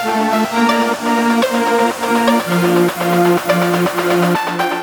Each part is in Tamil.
Thank you.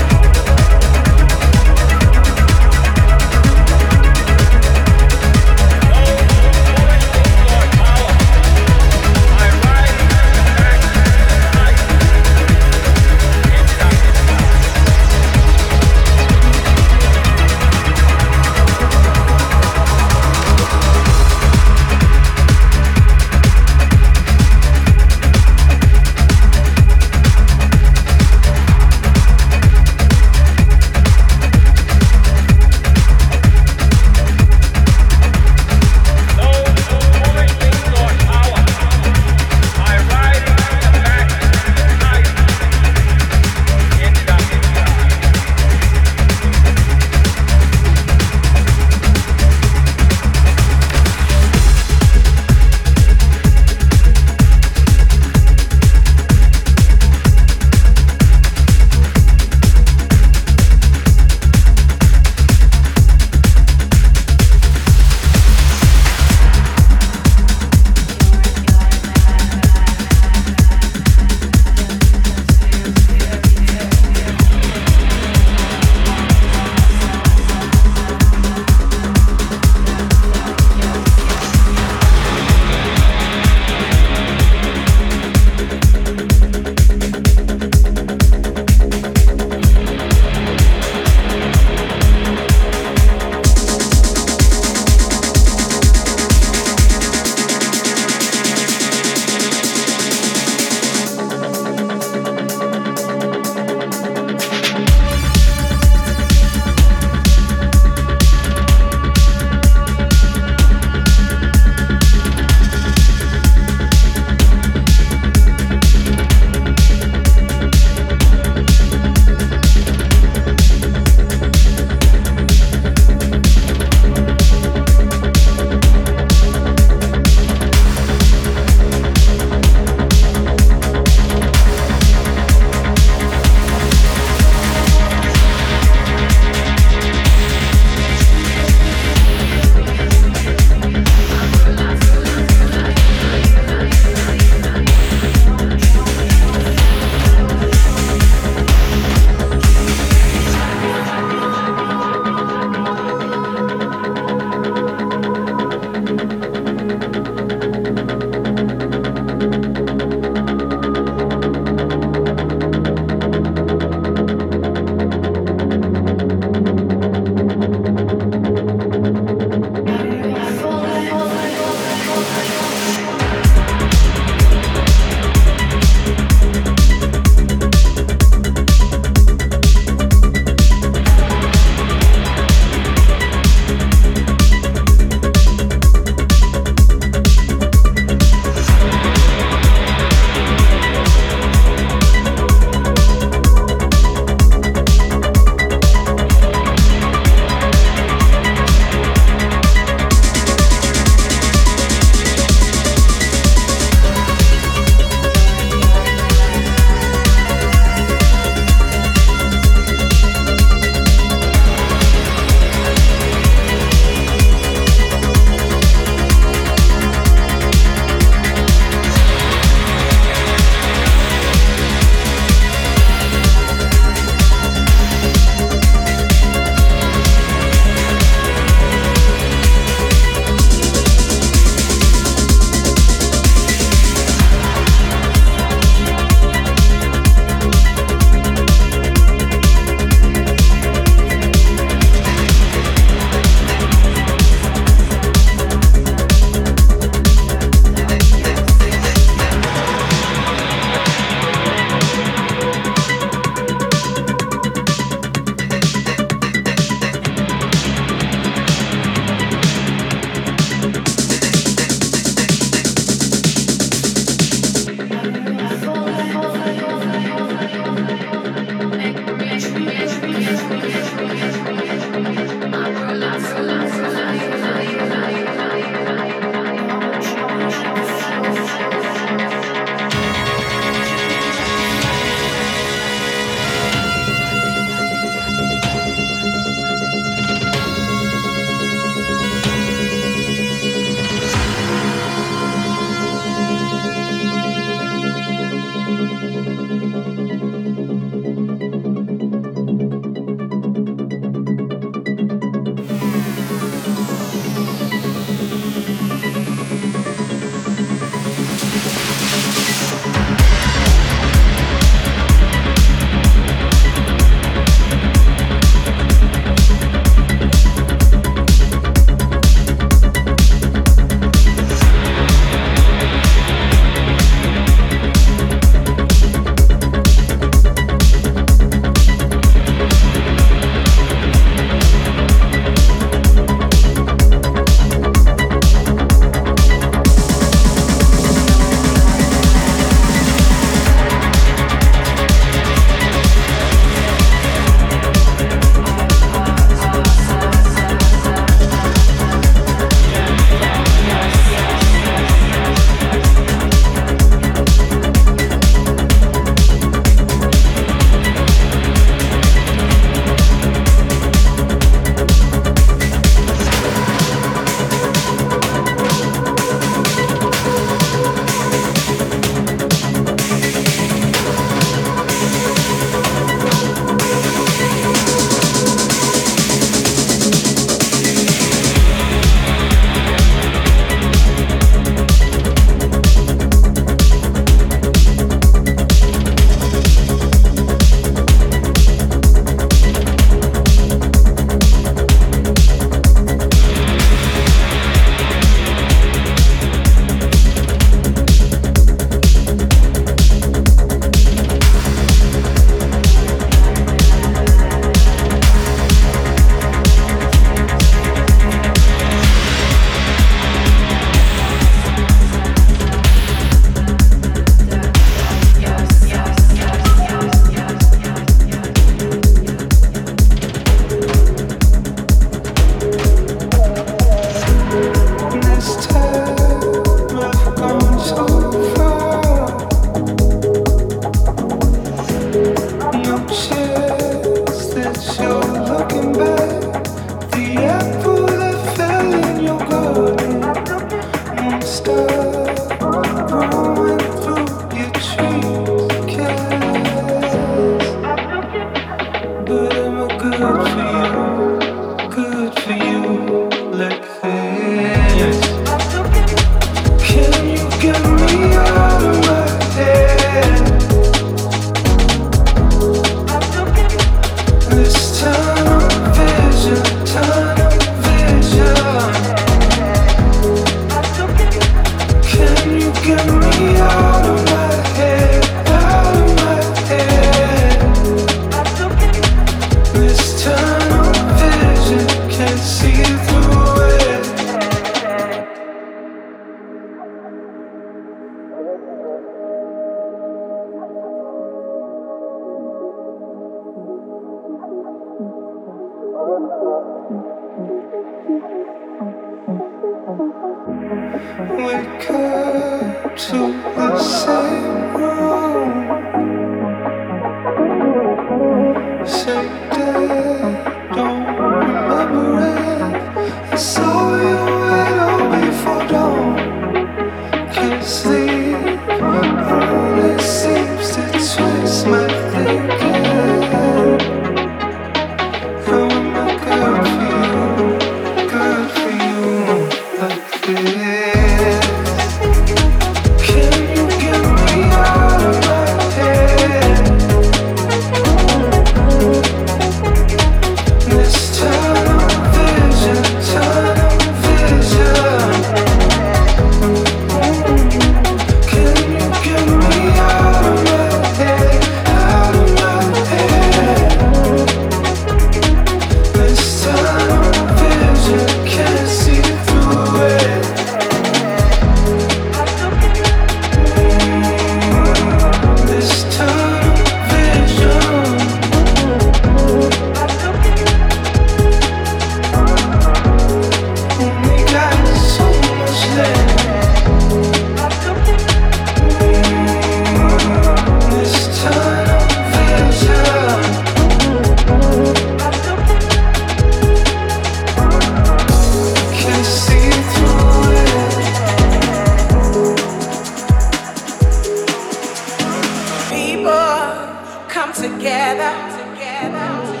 come together. together.